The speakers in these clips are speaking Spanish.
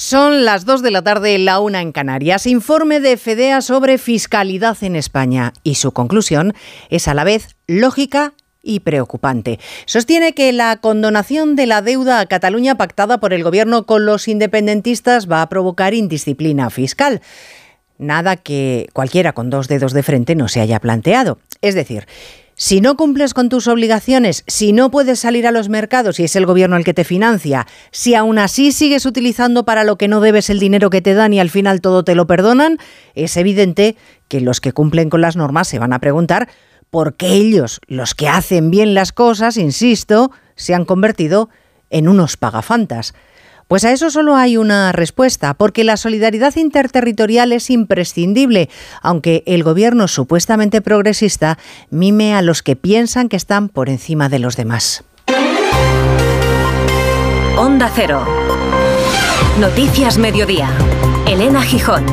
Son las 2 de la tarde, la una en Canarias. Informe de FEDEA sobre fiscalidad en España. Y su conclusión es a la vez lógica y preocupante. Sostiene que la condonación de la deuda a Cataluña pactada por el gobierno con los independentistas va a provocar indisciplina fiscal. Nada que cualquiera con dos dedos de frente no se haya planteado. Es decir, si no cumples con tus obligaciones, si no puedes salir a los mercados y es el gobierno el que te financia, si aún así sigues utilizando para lo que no debes el dinero que te dan y al final todo te lo perdonan, es evidente que los que cumplen con las normas se van a preguntar por qué ellos, los que hacen bien las cosas, insisto, se han convertido en unos pagafantas. Pues a eso solo hay una respuesta, porque la solidaridad interterritorial es imprescindible, aunque el gobierno supuestamente progresista mime a los que piensan que están por encima de los demás. Onda Cero. Noticias Mediodía. Elena Gijón.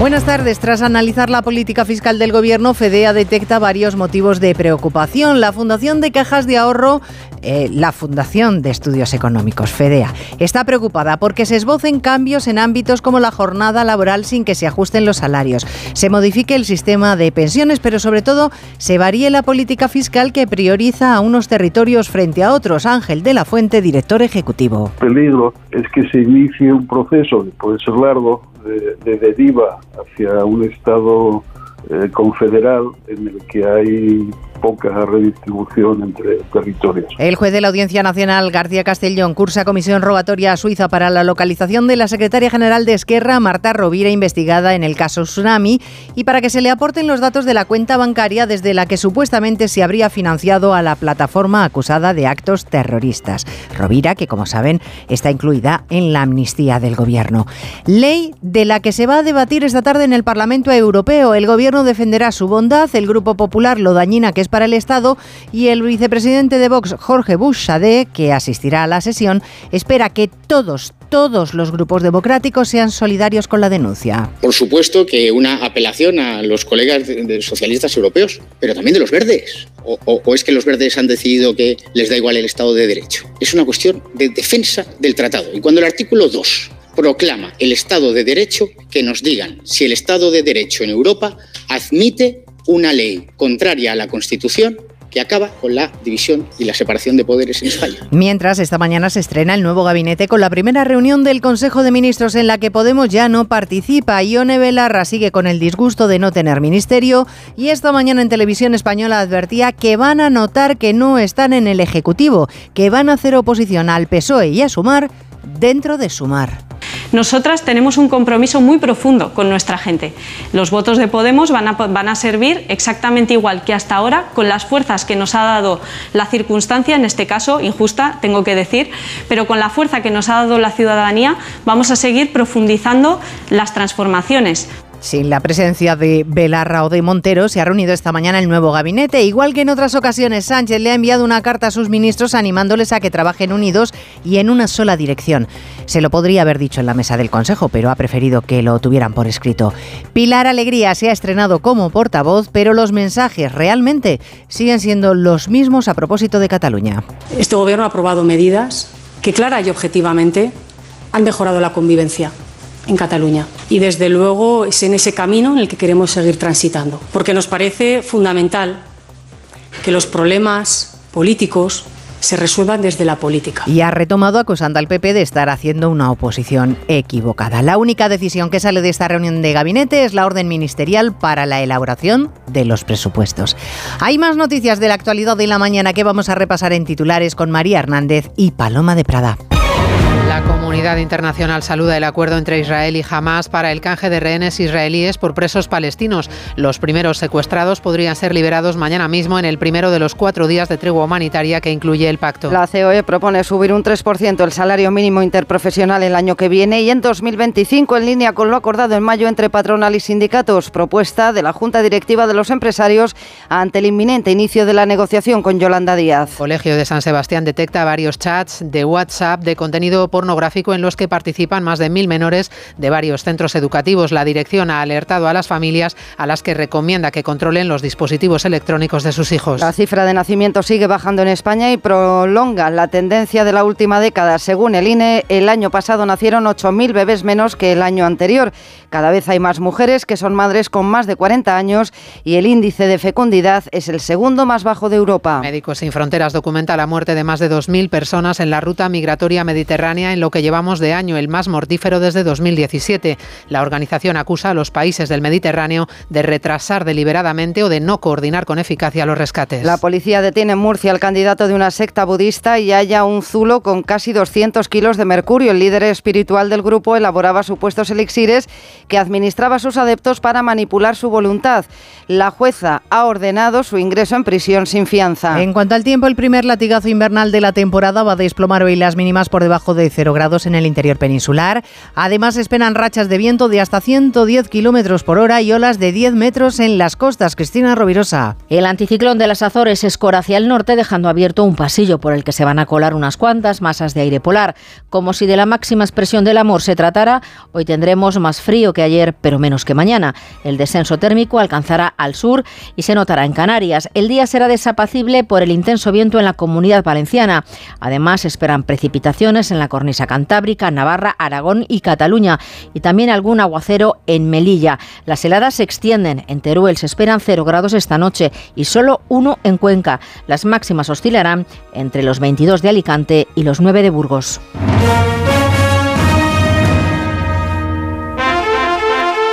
Buenas tardes. Tras analizar la política fiscal del Gobierno, FEDEA detecta varios motivos de preocupación. La Fundación de Cajas de Ahorro, eh, la Fundación de Estudios Económicos, FEDEA, está preocupada porque se esbocen cambios en ámbitos como la jornada laboral sin que se ajusten los salarios, se modifique el sistema de pensiones, pero sobre todo se varíe la política fiscal que prioriza a unos territorios frente a otros. Ángel de la Fuente, director ejecutivo. El peligro es que se inicie un proceso que puede ser largo de, deriva hacia un Estado eh, confederal en el que hay poca redistribución entre territorios. El juez de la Audiencia Nacional, García Castellón, cursa comisión rogatoria a Suiza para la localización de la secretaria general de Esquerra, Marta Rovira, investigada en el caso Tsunami, y para que se le aporten los datos de la cuenta bancaria desde la que supuestamente se habría financiado a la plataforma acusada de actos terroristas. Rovira, que como saben, está incluida en la amnistía del gobierno. Ley de la que se va a debatir esta tarde en el Parlamento Europeo. El gobierno defenderá su bondad, el Grupo Popular lo dañina que para el Estado y el vicepresidente de Vox, Jorge Bush que asistirá a la sesión, espera que todos, todos los grupos democráticos sean solidarios con la denuncia. Por supuesto que una apelación a los colegas socialistas europeos, pero también de los verdes. O, o, es que los verdes han decidido que les da igual el Estado de Derecho? Es una cuestión de defensa del tratado. Y cuando el artículo 2 proclama el Estado de Derecho, que nos digan si el Estado de Derecho en Europa admite una ley contraria a la Constitución que acaba con la división y la separación de poderes en España. Mientras, esta mañana se estrena el nuevo gabinete con la primera reunión del Consejo de Ministros en la que Podemos ya no participa. Ione Belarra sigue con el disgusto de no tener ministerio y esta mañana en televisión española advertía que van a notar que no están en el Ejecutivo, que van a hacer oposición al PSOE y a Sumar dentro de Sumar. Nosotras tenemos un compromiso muy profundo con nuestra gente. Los votos de Podemos van a, van a servir exactamente igual que hasta ahora con las fuerzas que nos ha dado la circunstancia, en este caso injusta, tengo que decir, pero con la fuerza que nos ha dado la ciudadanía vamos a seguir profundizando las transformaciones. Sin la presencia de Belarra o de Montero, se ha reunido esta mañana el nuevo gabinete. Igual que en otras ocasiones, Sánchez le ha enviado una carta a sus ministros animándoles a que trabajen unidos y en una sola dirección. Se lo podría haber dicho en la mesa del Consejo, pero ha preferido que lo tuvieran por escrito. Pilar Alegría se ha estrenado como portavoz, pero los mensajes realmente siguen siendo los mismos a propósito de Cataluña. Este gobierno ha aprobado medidas que clara y objetivamente han mejorado la convivencia en Cataluña. Y desde luego es en ese camino en el que queremos seguir transitando, porque nos parece fundamental que los problemas políticos se resuelvan desde la política. Y ha retomado acusando al PP de estar haciendo una oposición equivocada. La única decisión que sale de esta reunión de gabinete es la orden ministerial para la elaboración de los presupuestos. Hay más noticias de la actualidad de la mañana que vamos a repasar en titulares con María Hernández y Paloma de Prada. La comunidad internacional saluda el acuerdo entre Israel y Hamas para el canje de rehenes israelíes por presos palestinos. Los primeros secuestrados podrían ser liberados mañana mismo en el primero de los cuatro días de tregua humanitaria que incluye el pacto. La COE propone subir un 3% el salario mínimo interprofesional el año que viene y en 2025 en línea con lo acordado en mayo entre patronal y sindicatos. Propuesta de la Junta Directiva de los Empresarios ante el inminente inicio de la negociación con Yolanda Díaz. Colegio de San Sebastián detecta varios chats de WhatsApp de contenido contenido pornográfico en los que participan más de mil menores de varios centros educativos. La dirección ha alertado a las familias a las que recomienda que controlen los dispositivos electrónicos de sus hijos. La cifra de nacimiento sigue bajando en España y prolonga la tendencia de la última década. Según el INE, el año pasado nacieron 8.000 bebés menos que el año anterior. Cada vez hay más mujeres que son madres con más de 40 años y el índice de fecundidad es el segundo más bajo de Europa. Médicos Sin Fronteras documenta la muerte de más de 2.000 personas en la ruta migratoria mediterránea en lo que llevamos de año, el más mortífero desde 2017. La organización acusa a los países del Mediterráneo de retrasar deliberadamente o de no coordinar con eficacia los rescates. La policía detiene en Murcia al candidato de una secta budista y halla un zulo con casi 200 kilos de mercurio. El líder espiritual del grupo elaboraba supuestos elixires que administraba a sus adeptos para manipular su voluntad. La jueza ha ordenado su ingreso en prisión sin fianza. En cuanto al tiempo, el primer latigazo invernal de la temporada va a desplomar hoy las mínimas por debajo de 0 grados en el interior peninsular. Además, esperan rachas de viento de hasta 110 kilómetros por hora y olas de 10 metros en las costas. Cristina Rovirosa. El anticiclón de las Azores escora hacia el norte, dejando abierto un pasillo por el que se van a colar unas cuantas masas de aire polar. Como si de la máxima expresión del amor se tratara, hoy tendremos más frío que ayer, pero menos que mañana. El descenso térmico alcanzará al sur y se notará en Canarias. El día será desapacible por el intenso viento en la comunidad valenciana. Además, esperan precipitaciones en la cornisa cantábrica, Navarra, Aragón y Cataluña, y también algún aguacero en Melilla. Las heladas se extienden. En Teruel se esperan 0 grados esta noche y solo uno en Cuenca. Las máximas oscilarán entre los 22 de Alicante y los 9 de Burgos.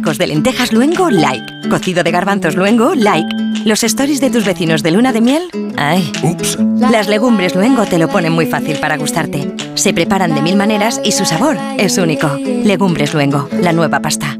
Tacos de lentejas luengo, like. Cocido de garbanzos luengo, like. Los stories de tus vecinos de luna de miel, ay. Ups. Las legumbres luengo te lo ponen muy fácil para gustarte. Se preparan de mil maneras y su sabor es único. Legumbres luengo, la nueva pasta.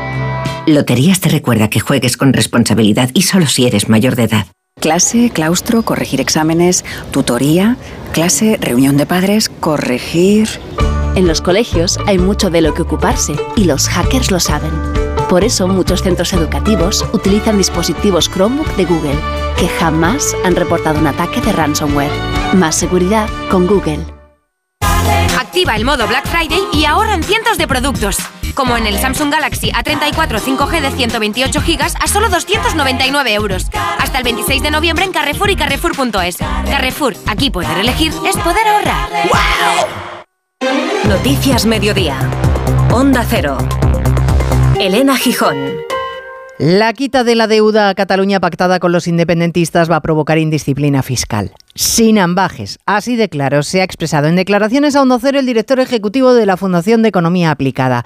Loterías te recuerda que juegues con responsabilidad y solo si eres mayor de edad. Clase, claustro, corregir exámenes, tutoría, clase, reunión de padres, corregir... En los colegios hay mucho de lo que ocuparse y los hackers lo saben. Por eso muchos centros educativos utilizan dispositivos Chromebook de Google, que jamás han reportado un ataque de ransomware. Más seguridad con Google. Activa el modo Black Friday y ahorra en cientos de productos. Como en el Samsung Galaxy A34 5G de 128 GB a solo 299 euros. Hasta el 26 de noviembre en Carrefour y Carrefour.es. Carrefour, aquí poder elegir es poder ahorrar. Noticias Mediodía. Onda Cero. Elena Gijón. La quita de la deuda a Cataluña pactada con los independentistas va a provocar indisciplina fiscal. Sin ambajes. Así de claro se ha expresado en declaraciones a Onda Cero el director ejecutivo de la Fundación de Economía Aplicada.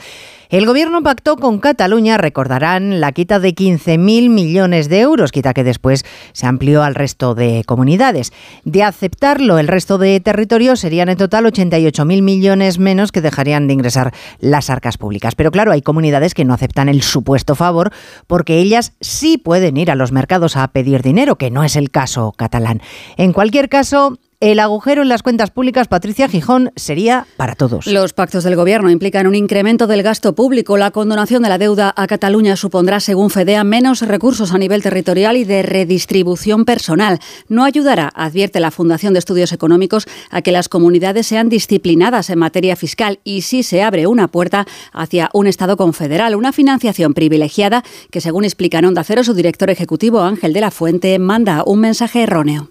El gobierno pactó con Cataluña, recordarán, la quita de 15.000 millones de euros, quita que después se amplió al resto de comunidades. De aceptarlo, el resto de territorios serían en total 88.000 millones menos que dejarían de ingresar las arcas públicas. Pero claro, hay comunidades que no aceptan el supuesto favor porque ellas sí pueden ir a los mercados a pedir dinero, que no es el caso catalán. En cualquier caso, el agujero en las cuentas públicas, Patricia Gijón, sería para todos. Los pactos del Gobierno implican un incremento del gasto público. La condonación de la deuda a Cataluña supondrá, según FEDEA, menos recursos a nivel territorial y de redistribución personal. No ayudará, advierte la Fundación de Estudios Económicos, a que las comunidades sean disciplinadas en materia fiscal y sí se abre una puerta hacia un Estado confederal, una financiación privilegiada que, según explica en Onda Cero su director ejecutivo Ángel de la Fuente, manda un mensaje erróneo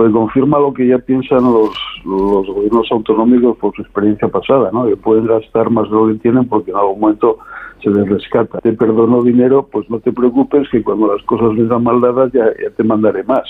pues confirma lo que ya piensan los, los gobiernos autonómicos por su experiencia pasada, ¿no? Que pueden gastar más de lo que tienen porque en algún momento se les rescata. Te perdono dinero, pues no te preocupes que cuando las cosas vengan mal dadas ya, te mandaré más.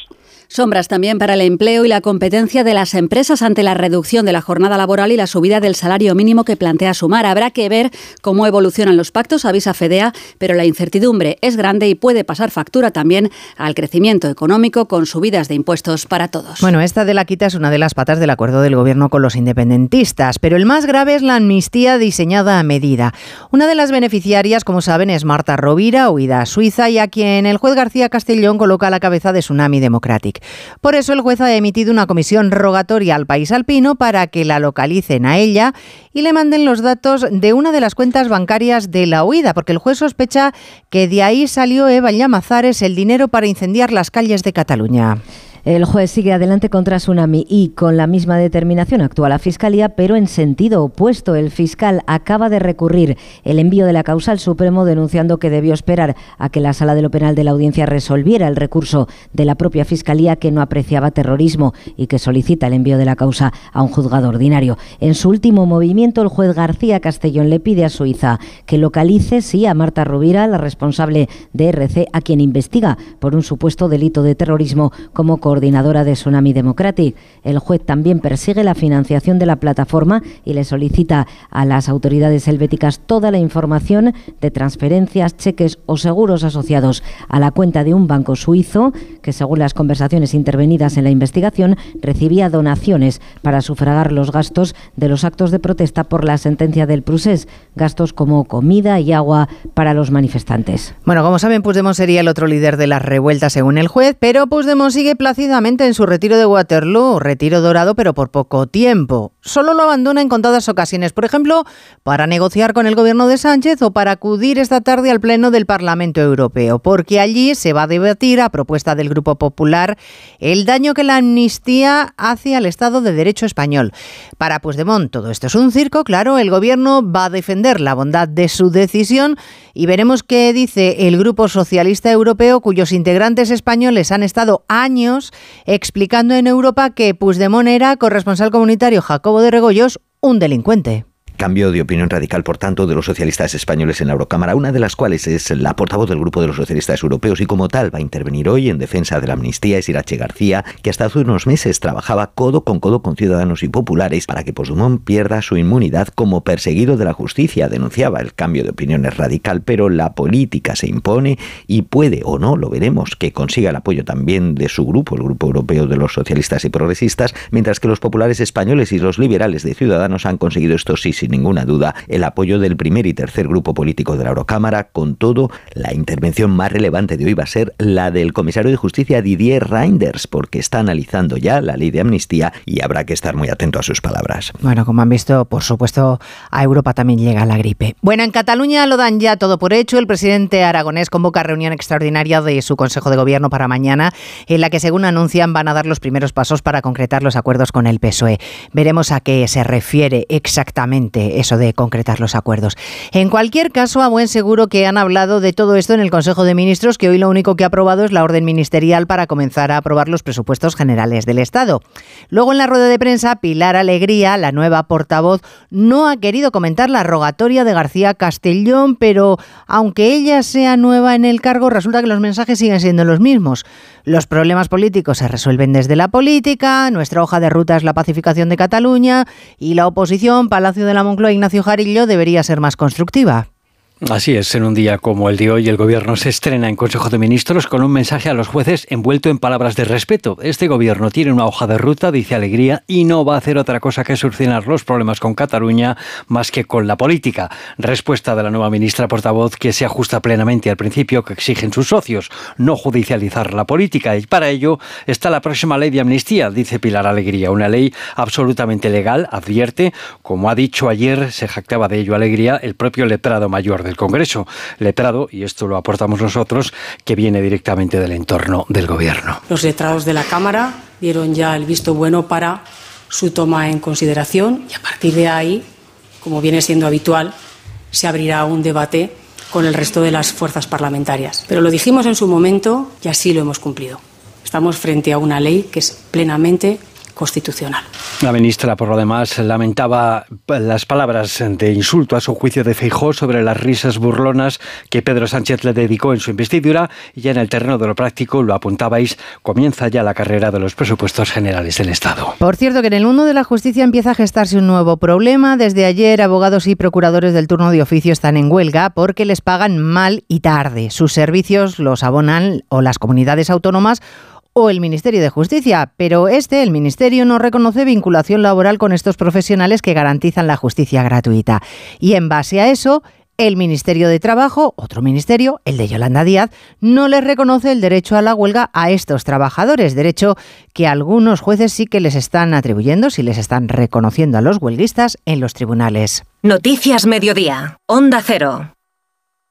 Sombras también para el empleo y la competencia de las empresas ante la reducción de la jornada laboral y la subida del salario mínimo que plantea Sumar. Habrá que ver cómo evolucionan los pactos, avisa Fedea, pero la incertidumbre es grande y puede pasar factura también al crecimiento económico con subidas de impuestos para todos. Bueno, esta de la quita es una de las patas del acuerdo del gobierno con los independentistas, pero el más grave es la amnistía diseñada a medida. Una de las beneficiarias, como saben, es Marta Rovira, huida a Suiza y a quien el juez García Castellón coloca a la cabeza de Tsunami Democratic. Por eso el juez ha emitido una comisión rogatoria al país alpino para que la localicen a ella y le manden los datos de una de las cuentas bancarias de la huida, porque el juez sospecha que de ahí salió Eva Llamazares el dinero para incendiar las calles de Cataluña. El juez sigue adelante contra Tsunami y con la misma determinación actúa la Fiscalía, pero en sentido opuesto. El fiscal acaba de recurrir el envío de la causa al Supremo denunciando que debió esperar a que la Sala de lo Penal de la Audiencia resolviera el recurso de la propia Fiscalía que no apreciaba terrorismo y que solicita el envío de la causa a un juzgado ordinario. En su último movimiento, el juez García Castellón le pide a Suiza que localice, sí, a Marta Rubira, la responsable de RC, a quien investiga por un supuesto delito de terrorismo como coordinadora de Tsunami Democratic. El juez también persigue la financiación de la plataforma y le solicita a las autoridades helvéticas toda la información de transferencias, cheques o seguros asociados a la cuenta de un banco suizo que, según las conversaciones intervenidas en la investigación, recibía donaciones para sufragar los gastos de los actos de protesta por la sentencia del Prusés, gastos como comida y agua para los manifestantes. Bueno, como saben, Puigdemont sería el otro líder de las revueltas según el juez, pero Puigdemont sigue en su retiro de Waterloo, retiro dorado pero por poco tiempo. Solo lo abandona en contadas ocasiones, por ejemplo, para negociar con el gobierno de Sánchez o para acudir esta tarde al Pleno del Parlamento Europeo, porque allí se va a debatir, a propuesta del Grupo Popular, el daño que la amnistía hace al Estado de Derecho español. Para Puigdemont todo esto es un circo, claro, el gobierno va a defender la bondad de su decisión y veremos qué dice el Grupo Socialista Europeo, cuyos integrantes españoles han estado años explicando en Europa que Puigdemont era corresponsal comunitario De Regoyos un delincuente. Cambio de opinión radical, por tanto, de los socialistas españoles en la Eurocámara, una de las cuales es la portavoz del Grupo de los Socialistas Europeos y como tal va a intervenir hoy en defensa de la amnistía es Irache García, que hasta hace unos meses trabajaba codo con codo con ciudadanos y populares para que Puigdemont pierda su inmunidad como perseguido de la justicia. Denunciaba el cambio de opinión es radical, pero la política se impone y puede o no, lo veremos, que consiga el apoyo también de su grupo, el Grupo Europeo de los Socialistas y Progresistas, mientras que los populares españoles y los liberales de Ciudadanos han conseguido esto sí sin ninguna duda el apoyo del primer y tercer grupo político de la Eurocámara. Con todo, la intervención más relevante de hoy va a ser la del comisario de justicia Didier Reinders, porque está analizando ya la ley de amnistía y habrá que estar muy atento a sus palabras. Bueno, como han visto, por supuesto, a Europa también llega la gripe. Bueno, en Cataluña lo dan ya todo por hecho. El presidente aragonés convoca reunión extraordinaria de su Consejo de Gobierno para mañana, en la que, según anuncian, van a dar los primeros pasos para concretar los acuerdos con el PSOE. Veremos a qué se refiere exactamente eso de concretar los acuerdos. En cualquier caso, a buen seguro que han hablado de todo esto en el Consejo de Ministros, que hoy lo único que ha aprobado es la orden ministerial para comenzar a aprobar los presupuestos generales del Estado. Luego, en la rueda de prensa, Pilar Alegría, la nueva portavoz, no ha querido comentar la rogatoria de García Castellón, pero aunque ella sea nueva en el cargo, resulta que los mensajes siguen siendo los mismos. Los problemas políticos se resuelven desde la política, nuestra hoja de ruta es la pacificación de Cataluña y la oposición, Palacio de la Moncloa, Ignacio Jarillo, debería ser más constructiva. Así es, en un día como el de hoy, el Gobierno se estrena en Consejo de Ministros con un mensaje a los jueces envuelto en palabras de respeto. Este Gobierno tiene una hoja de ruta, dice Alegría, y no va a hacer otra cosa que solucionar los problemas con Cataluña más que con la política. Respuesta de la nueva ministra portavoz que se ajusta plenamente al principio que exigen sus socios, no judicializar la política. Y para ello está la próxima ley de amnistía, dice Pilar Alegría, una ley absolutamente legal, advierte, como ha dicho ayer, se jactaba de ello Alegría, el propio letrado mayor de el Congreso. Letrado, y esto lo aportamos nosotros, que viene directamente del entorno del Gobierno. Los letrados de la Cámara dieron ya el visto bueno para su toma en consideración y a partir de ahí, como viene siendo habitual, se abrirá un debate con el resto de las fuerzas parlamentarias. Pero lo dijimos en su momento y así lo hemos cumplido. Estamos frente a una ley que es plenamente constitucional. La ministra, por lo demás, lamentaba las palabras de insulto a su juicio de Feijó sobre las risas burlonas que Pedro Sánchez le dedicó en su investidura y ya en el terreno de lo práctico, lo apuntabais, comienza ya la carrera de los presupuestos generales del Estado. Por cierto, que en el mundo de la justicia empieza a gestarse un nuevo problema. Desde ayer, abogados y procuradores del turno de oficio están en huelga porque les pagan mal y tarde. Sus servicios los abonan o las comunidades autónomas o el Ministerio de Justicia, pero este, el Ministerio, no reconoce vinculación laboral con estos profesionales que garantizan la justicia gratuita. Y en base a eso, el Ministerio de Trabajo, otro ministerio, el de Yolanda Díaz, no les reconoce el derecho a la huelga a estos trabajadores, derecho que algunos jueces sí que les están atribuyendo, si les están reconociendo a los huelguistas en los tribunales. Noticias Mediodía, Onda Cero.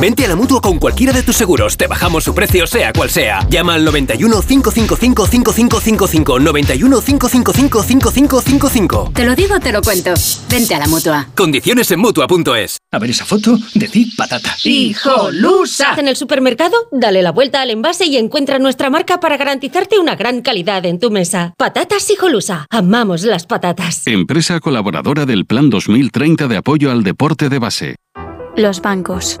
Vente a la mutua con cualquiera de tus seguros. Te bajamos su precio, sea cual sea. Llama al 91 555 5555. 91 555 5555. Te lo digo, te lo cuento. Vente a la mutua. Condiciones en mutua.es. A ver esa foto, decir patata. ¡Hijolusa! En el supermercado, dale la vuelta al envase y encuentra nuestra marca para garantizarte una gran calidad en tu mesa. Patatas Hijolusa. Amamos las patatas. Empresa colaboradora del Plan 2030 de apoyo al deporte de base. Los bancos.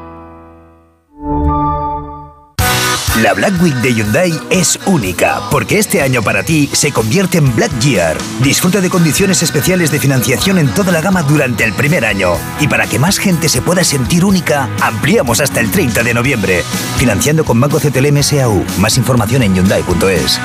La Black Week de Hyundai es única, porque este año para ti se convierte en Black Year. Disfruta de condiciones especiales de financiación en toda la gama durante el primer año. Y para que más gente se pueda sentir única, ampliamos hasta el 30 de noviembre. Financiando con Banco CTLM SAU. Más información en Hyundai.es.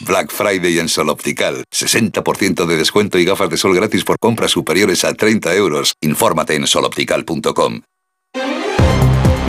Black Friday en Sol Optical. 60% de descuento y gafas de sol gratis por compras superiores a 30 euros. Infórmate en soloptical.com.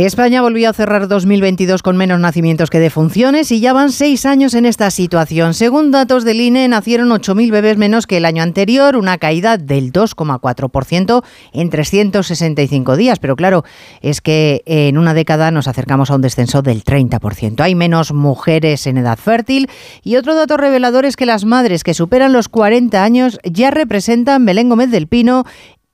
España volvió a cerrar 2022 con menos nacimientos que defunciones y ya van seis años en esta situación. Según datos del INE, nacieron 8.000 bebés menos que el año anterior, una caída del 2,4% en 365 días. Pero claro, es que en una década nos acercamos a un descenso del 30%. Hay menos mujeres en edad fértil y otro dato revelador es que las madres que superan los 40 años ya representan Belén Gómez del Pino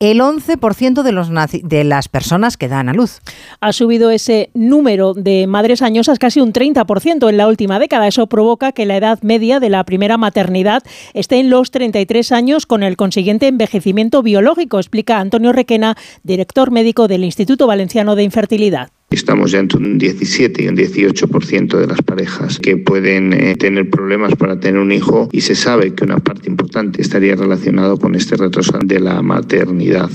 el 11% de, los de las personas que dan a luz. Ha subido ese número de madres añosas casi un 30% en la última década. Eso provoca que la edad media de la primera maternidad esté en los 33 años con el consiguiente envejecimiento biológico, explica Antonio Requena, director médico del Instituto Valenciano de Infertilidad. Estamos ya entre un 17 y un 18% de las parejas que pueden eh, tener problemas para tener un hijo y se sabe que una parte importante estaría relacionado con este retroso de la maternidad.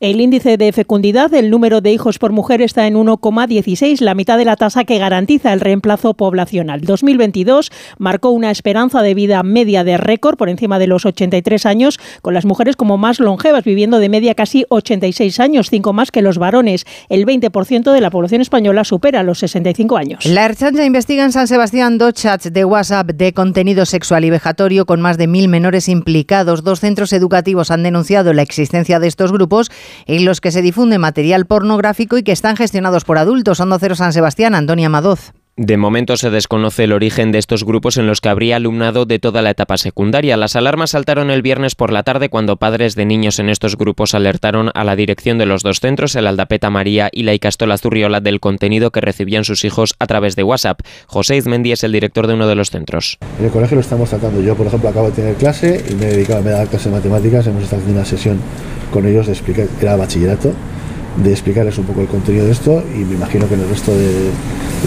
El índice de fecundidad, el número de hijos por mujer está en 1,16, la mitad de la tasa que garantiza el reemplazo poblacional. 2022 marcó una esperanza de vida media de récord por encima de los 83 años, con las mujeres como más longevas, viviendo de media casi 86 años, cinco más que los varones. El 20% de la población española supera los 65 años. La Erchancha investiga en San Sebastián dos chats de WhatsApp de contenido sexual y vejatorio con más de mil menores implicados. Dos centros educativos han denunciado la existencia de estos grupos en los que se difunde material pornográfico y que están gestionados por adultos. Onda Cero San Sebastián, Antonia Madoz. De momento se desconoce el origen de estos grupos en los que habría alumnado de toda la etapa secundaria. Las alarmas saltaron el viernes por la tarde cuando padres de niños en estos grupos alertaron a la dirección de los dos centros, el Aldapeta María y la Icastola Zurriola, del contenido que recibían sus hijos a través de WhatsApp. José Izmendi es el director de uno de los centros. En el colegio lo estamos tratando. Yo, por ejemplo, acabo de tener clase y me he dedicado a dar clase de matemáticas. Hemos estado haciendo una sesión con ellos de explicar, era bachillerato, de explicarles un poco el contenido de esto y me imagino que en el resto de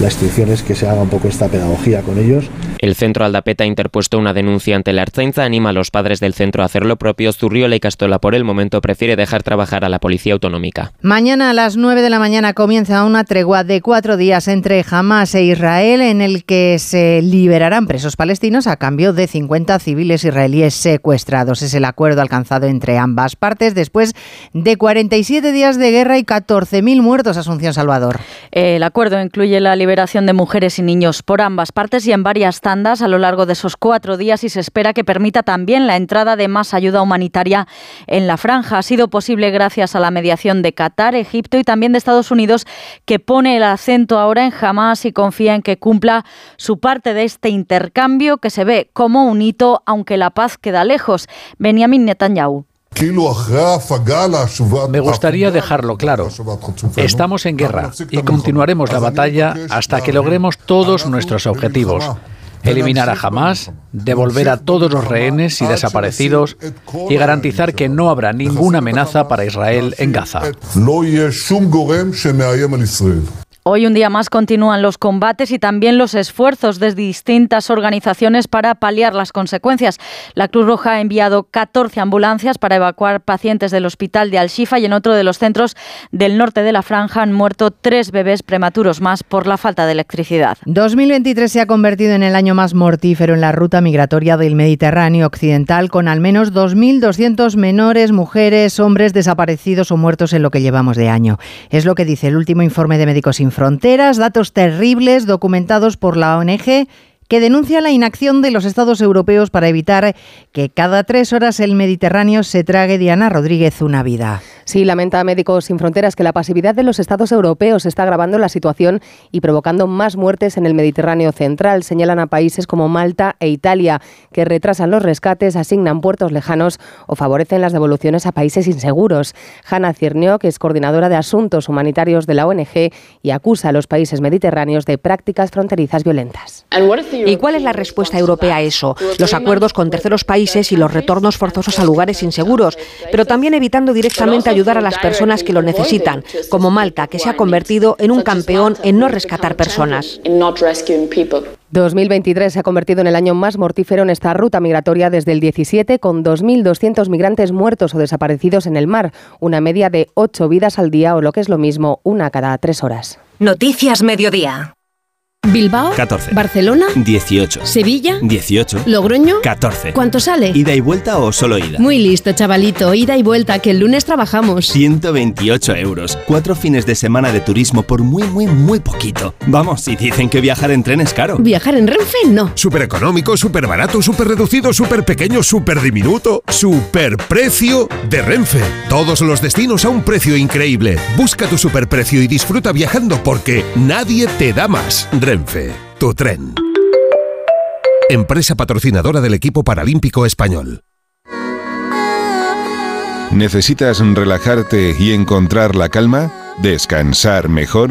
la instrucción es que se haga un poco esta pedagogía con ellos. El centro Aldapeta ha interpuesto una denuncia ante la Arzainza, anima a los padres del centro a hacer lo propio. Zurriola y Castola por el momento prefiere dejar trabajar a la policía autonómica. Mañana a las 9 de la mañana comienza una tregua de cuatro días entre Hamas e Israel en el que se liberarán presos palestinos a cambio de 50 civiles israelíes secuestrados. Es el acuerdo alcanzado entre ambas partes después de 47 días de guerra y 14.000 muertos. Asunción Salvador. El acuerdo incluye la liberación de mujeres y niños por ambas partes y en varias tandas a lo largo de esos cuatro días y se espera que permita también la entrada de más ayuda humanitaria en la franja. Ha sido posible gracias a la mediación de Qatar, Egipto y también de Estados Unidos, que pone el acento ahora en Hamas y confía en que cumpla su parte de este intercambio que se ve como un hito, aunque la paz queda lejos. Benjamin Netanyahu. Me gustaría dejarlo claro. Estamos en guerra y continuaremos la batalla hasta que logremos todos nuestros objetivos. Eliminar a Hamas, devolver a todos los rehenes y desaparecidos y garantizar que no habrá ninguna amenaza para Israel en Gaza. Hoy un día más continúan los combates y también los esfuerzos de distintas organizaciones para paliar las consecuencias. La Cruz Roja ha enviado 14 ambulancias para evacuar pacientes del hospital de Al-Shifa y en otro de los centros del norte de la franja han muerto tres bebés prematuros más por la falta de electricidad. 2023 se ha convertido en el año más mortífero en la ruta migratoria del Mediterráneo occidental con al menos 2.200 menores, mujeres, hombres desaparecidos o muertos en lo que llevamos de año. Es lo que dice el último informe de Médicos Sin Fronteras, datos terribles documentados por la ONG que denuncia la inacción de los Estados europeos para evitar que cada tres horas el Mediterráneo se trague Diana Rodríguez una vida. Sí, lamenta Médicos Sin Fronteras que la pasividad de los Estados europeos está agravando la situación y provocando más muertes en el Mediterráneo central. Señalan a países como Malta e Italia, que retrasan los rescates, asignan puertos lejanos o favorecen las devoluciones a países inseguros. Hanna Cirnio, que es coordinadora de asuntos humanitarios de la ONG y acusa a los países mediterráneos de prácticas fronterizas violentas. ¿Y cuál es la respuesta europea a eso? Los acuerdos con terceros países y los retornos forzosos a lugares inseguros, pero también evitando directamente ayudar a las personas que lo necesitan, como Malta, que se ha convertido en un campeón en no rescatar personas. 2023 se ha convertido en el año más mortífero en esta ruta migratoria desde el 17, con 2.200 migrantes muertos o desaparecidos en el mar, una media de 8 vidas al día o lo que es lo mismo, una cada tres horas. Noticias Mediodía. Bilbao 14. Barcelona 18. Sevilla 18. Logroño 14. ¿Cuánto sale? ¿Ida y vuelta o solo ida? Muy listo, chavalito. Ida y vuelta, que el lunes trabajamos. 128 euros. Cuatro fines de semana de turismo por muy, muy, muy poquito. Vamos, si dicen que viajar en tren es caro. ¿Viajar en Renfe? No. Súper económico, súper barato, súper reducido, súper pequeño, súper diminuto. Súper precio de Renfe. Todos los destinos a un precio increíble. Busca tu superprecio y disfruta viajando porque nadie te da más. Renfe, tu tren. Empresa patrocinadora del equipo paralímpico español. ¿Necesitas relajarte y encontrar la calma? ¿Descansar mejor?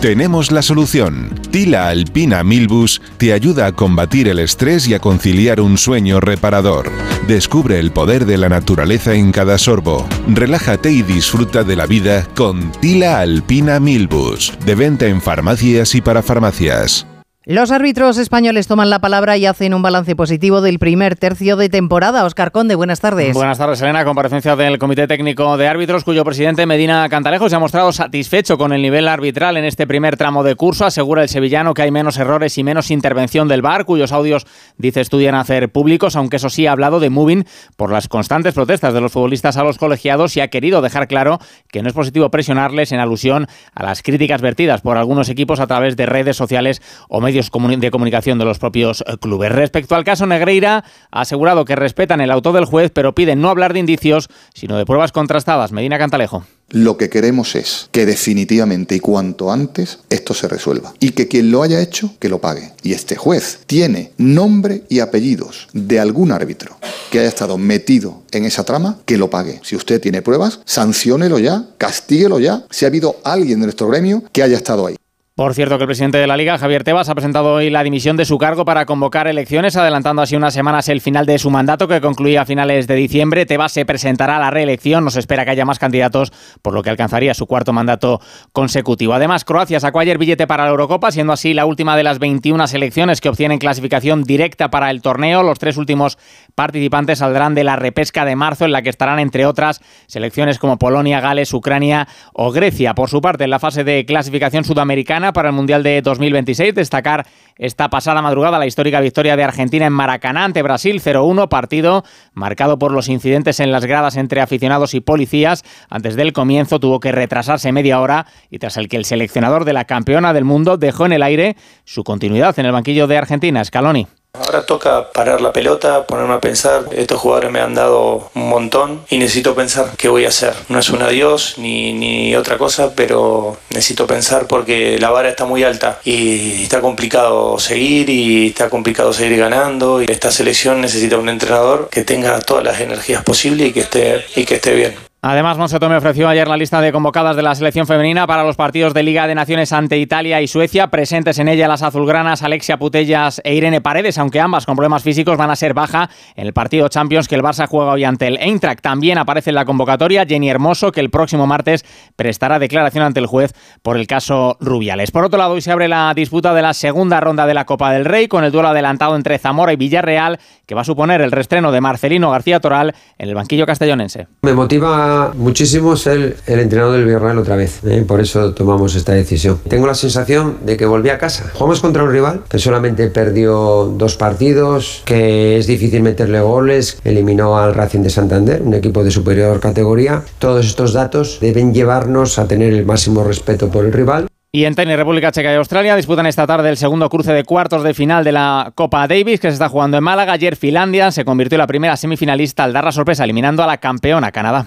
Tenemos la solución. Tila Alpina Milbus te ayuda a combatir el estrés y a conciliar un sueño reparador. Descubre el poder de la naturaleza en cada sorbo. Relájate y disfruta de la vida con Tila Alpina Milbus. De venta en farmacias y para farmacias. Los árbitros españoles toman la palabra y hacen un balance positivo del primer tercio de temporada. Oscar Conde, buenas tardes. Buenas tardes, Elena. Comparecencia del Comité Técnico de Árbitros, cuyo presidente Medina Cantalejo se ha mostrado satisfecho con el nivel arbitral en este primer tramo de curso. Asegura el sevillano que hay menos errores y menos intervención del VAR, cuyos audios, dice, estudian hacer públicos, aunque eso sí ha hablado de moving por las constantes protestas de los futbolistas a los colegiados y ha querido dejar claro que no es positivo presionarles en alusión a las críticas vertidas por algunos equipos a través de redes sociales o medios de comunicación de los propios eh, clubes. Respecto al caso Negreira, ha asegurado que respetan el auto del juez, pero piden no hablar de indicios, sino de pruebas contrastadas. Medina Cantalejo. Lo que queremos es que definitivamente y cuanto antes esto se resuelva. Y que quien lo haya hecho, que lo pague. Y este juez tiene nombre y apellidos de algún árbitro que haya estado metido en esa trama, que lo pague. Si usted tiene pruebas, sanciónelo ya, castíguelo ya, si ha habido alguien de nuestro gremio que haya estado ahí. Por cierto, que el presidente de la Liga, Javier Tebas, ha presentado hoy la dimisión de su cargo para convocar elecciones, adelantando así unas semanas el final de su mandato, que concluía a finales de diciembre. Tebas se presentará a la reelección, no se espera que haya más candidatos, por lo que alcanzaría su cuarto mandato consecutivo. Además, Croacia sacó ayer billete para la Eurocopa, siendo así la última de las 21 selecciones que obtienen clasificación directa para el torneo. Los tres últimos participantes saldrán de la repesca de marzo, en la que estarán, entre otras, selecciones como Polonia, Gales, Ucrania o Grecia. Por su parte, en la fase de clasificación sudamericana, para el Mundial de 2026. Destacar esta pasada madrugada la histórica victoria de Argentina en Maracaná ante Brasil 0-1, partido marcado por los incidentes en las gradas entre aficionados y policías. Antes del comienzo tuvo que retrasarse media hora y tras el que el seleccionador de la campeona del mundo dejó en el aire su continuidad en el banquillo de Argentina, Scaloni. Ahora toca parar la pelota, ponerme a pensar. Estos jugadores me han dado un montón y necesito pensar qué voy a hacer. No es un adiós ni, ni otra cosa, pero necesito pensar porque la vara está muy alta y está complicado seguir y está complicado seguir ganando. Y esta selección necesita un entrenador que tenga todas las energías posibles y que esté, y que esté bien. Además, Monseto me ofreció ayer la lista de convocadas de la selección femenina para los partidos de Liga de Naciones ante Italia y Suecia. Presentes en ella las azulgranas Alexia Putellas e Irene Paredes, aunque ambas con problemas físicos van a ser baja en el partido Champions que el Barça juega hoy ante el Eintracht. También aparece en la convocatoria Jenny Hermoso, que el próximo martes prestará declaración ante el juez por el caso Rubiales. Por otro lado, hoy se abre la disputa de la segunda ronda de la Copa del Rey con el duelo adelantado entre Zamora y Villarreal, que va a suponer el restreno de Marcelino García Toral en el banquillo castellonense. Me motiva muchísimo ser el entrenador del Villarreal otra vez. ¿eh? Por eso tomamos esta decisión. Tengo la sensación de que volví a casa. Jugamos contra un rival que solamente perdió dos partidos, que es difícil meterle goles, eliminó al Racing de Santander, un equipo de superior categoría. Todos estos datos deben llevarnos a tener el máximo respeto por el rival. Y en tenis, República Checa y Australia disputan esta tarde el segundo cruce de cuartos de final de la Copa Davis que se está jugando en Málaga. Ayer Finlandia se convirtió en la primera semifinalista al dar la sorpresa eliminando a la campeona Canadá.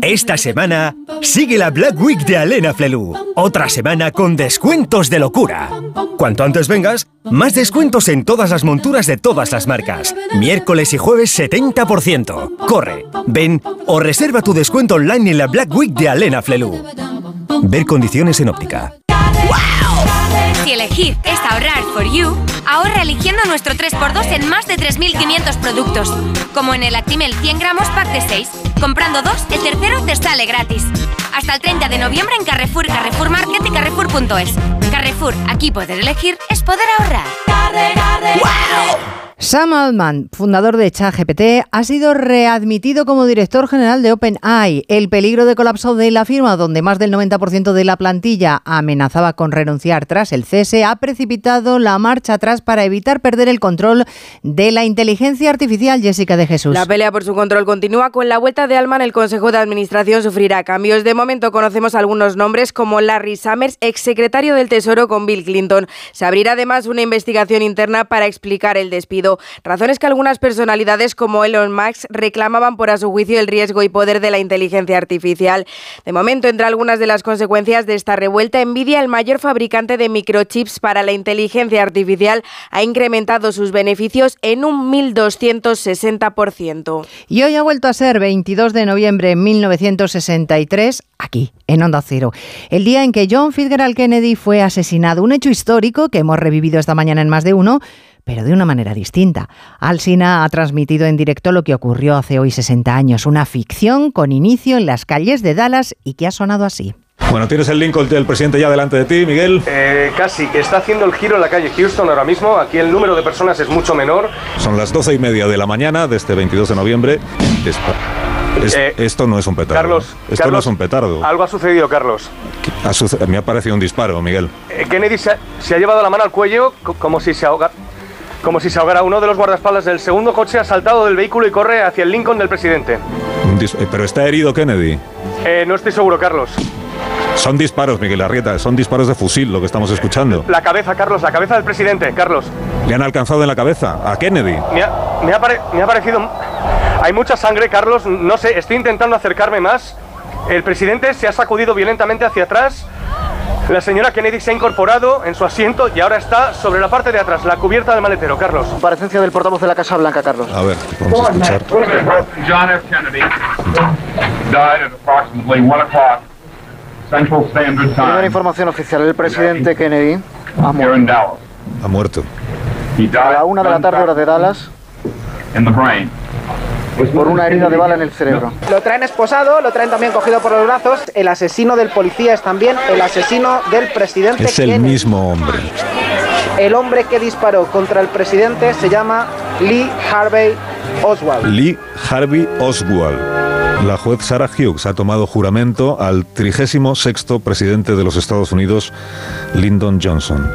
Esta semana sigue la Black Week de Alena Flelu. Otra semana con descuentos de locura. Cuanto antes vengas, más descuentos en todas las monturas de todas las marcas. Miércoles y jueves 70%. Corre, ven o reserva tu descuento online en la Black Week de Alena Flelu. Ver condiciones en óptica. Si elegir es ahorrar for you, ahorra eligiendo nuestro 3x2 en más de 3.500 productos. Como en el Actimel 100 gramos pack de 6. Comprando dos, el tercero te sale gratis. Hasta el 30 de noviembre en Carrefour, Carrefour Market y Carrefour.es. Carrefour, aquí poder elegir es poder ahorrar. Sam Altman, fundador de ChatGPT, ha sido readmitido como director general de OpenAI. El peligro de colapso de la firma, donde más del 90% de la plantilla amenazaba con renunciar tras el cese, ha precipitado la marcha atrás para evitar perder el control de la inteligencia artificial. Jessica de Jesús. La pelea por su control continúa. Con la vuelta de Altman, el Consejo de Administración sufrirá cambios. De momento conocemos algunos nombres como Larry Summers, exsecretario del Tesoro con Bill Clinton. Se abrirá además una investigación interna para explicar el despido. Razones que algunas personalidades como Elon Musk reclamaban por a su juicio el riesgo y poder de la inteligencia artificial. De momento, entre algunas de las consecuencias de esta revuelta, Nvidia, el mayor fabricante de microchips para la inteligencia artificial, ha incrementado sus beneficios en un 1.260%. Y hoy ha vuelto a ser 22 de noviembre de 1963, aquí, en Onda Cero, el día en que John Fitzgerald Kennedy fue asesinado. Un hecho histórico que hemos revivido esta mañana en más de uno pero de una manera distinta. Alsina ha transmitido en directo lo que ocurrió hace hoy 60 años, una ficción con inicio en las calles de Dallas y que ha sonado así. Bueno, tienes el Lincoln del presidente ya delante de ti, Miguel. Eh, casi, que está haciendo el giro en la calle Houston ahora mismo. Aquí el número de personas es mucho menor. Son las doce y media de la mañana de este 22 de noviembre. Eh, esto no es un petardo. Carlos, esto no es un petardo. Algo ha sucedido, Carlos. me ha parecido un disparo, Miguel. Eh, Kennedy se ha, llevado la mano al cuello como si se ahoga como si se ahogara. Uno de los guardaespaldas del segundo coche ha saltado del vehículo y corre hacia el Lincoln del presidente. Eh, ¿Pero está herido Kennedy? Eh, no estoy seguro, Carlos. Son disparos, Miguel Arrieta, son disparos de fusil lo que estamos escuchando. La cabeza, Carlos, la cabeza del presidente, Carlos. ¿Le han alcanzado en la cabeza a Kennedy? Me ha, me ha, parecido... Hay mucha sangre, Carlos. No sé, estoy intentando acercarme más. El presidente se ha sacudido violentamente hacia atrás. La señora Kennedy se ha incorporado en su asiento y ahora está sobre la parte de atrás, la cubierta del maletero, Carlos. Comparecencia del portavoz de la Casa Blanca, Carlos. A ver, vamos a escuchar. John F. Kennedy died at approximately 1 o'clock Central Standard Primera Time información oficial. El presidente Kennedy ha muerto. Ha muerto. He died A la una de la tarde, hora de Dallas, in the brain. Por una herida de bala en el cerebro. Lo traen esposado, lo traen también cogido por los brazos. El asesino del policía es también el asesino del presidente Es el Kennedy. mismo hombre. El hombre que disparó contra el presidente se llama Lee Harvey Oswald. Lee Harvey Oswald. La juez Sarah Hughes ha tomado juramento al 36 presidente de los Estados Unidos, Lyndon Johnson.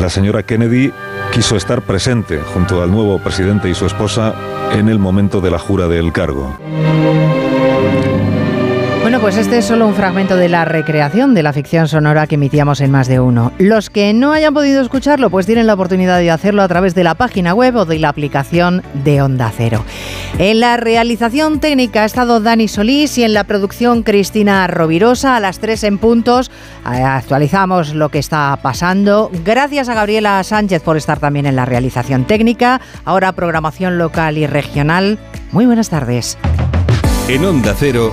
La señora Kennedy quiso estar presente junto al nuevo presidente y su esposa en el momento de la jura del cargo. Pues este es solo un fragmento de la recreación de la ficción sonora que emitíamos en más de uno. Los que no hayan podido escucharlo, pues tienen la oportunidad de hacerlo a través de la página web o de la aplicación de Onda Cero. En la realización técnica ha estado Dani Solís y en la producción Cristina Rovirosa. A las 3 en puntos eh, actualizamos lo que está pasando. Gracias a Gabriela Sánchez por estar también en la realización técnica. Ahora programación local y regional. Muy buenas tardes. En Onda Cero,